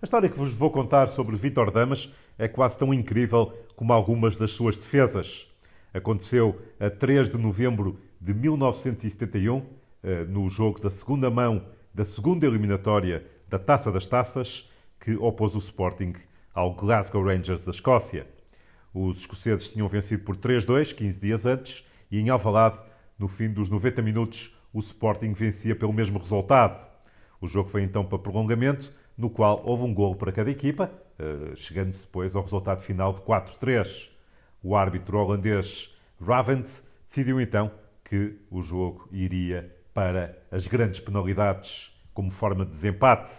A história que vos vou contar sobre Vítor Damas é quase tão incrível como algumas das suas defesas. Aconteceu a 3 de novembro de 1971, eh, no jogo da segunda mão da segunda eliminatória da Taça das Taças, que opôs o Sporting ao Glasgow Rangers da Escócia. Os escoceses tinham vencido por 3-2 15 dias antes e em Alvalade, no fim dos 90 minutos, o Sporting vencia pelo mesmo resultado. O jogo foi então para prolongamento, no qual houve um gol para cada equipa, eh, chegando-se depois ao resultado final de 4-3. O árbitro holandês Ravens decidiu então que o jogo iria para as grandes penalidades como forma de desempate.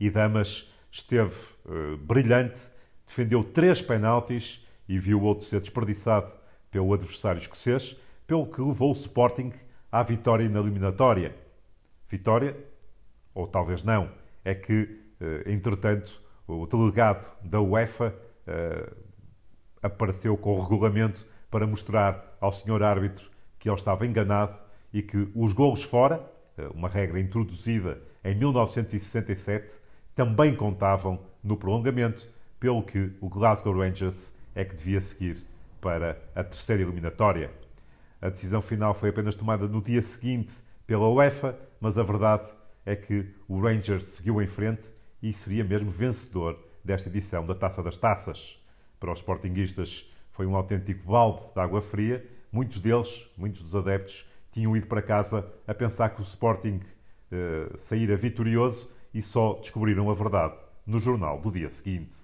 E Damas esteve uh, brilhante, defendeu três penaltis e viu outro ser desperdiçado pelo adversário escocês, pelo que levou o Sporting à vitória na eliminatória. Vitória, ou talvez não, é que entretanto, o delegado da UEFA eh, apareceu com o regulamento para mostrar ao senhor árbitro que ele estava enganado e que os golos fora, eh, uma regra introduzida em 1967, também contavam no prolongamento, pelo que o Glasgow Rangers é que devia seguir para a terceira eliminatória. A decisão final foi apenas tomada no dia seguinte pela UEFA, mas a verdade é que o Rangers seguiu em frente e seria mesmo vencedor desta edição da Taça das Taças. Para os sportinguistas foi um autêntico balde de água fria. Muitos deles, muitos dos adeptos, tinham ido para casa a pensar que o Sporting eh, saíra vitorioso e só descobriram a verdade no jornal do dia seguinte.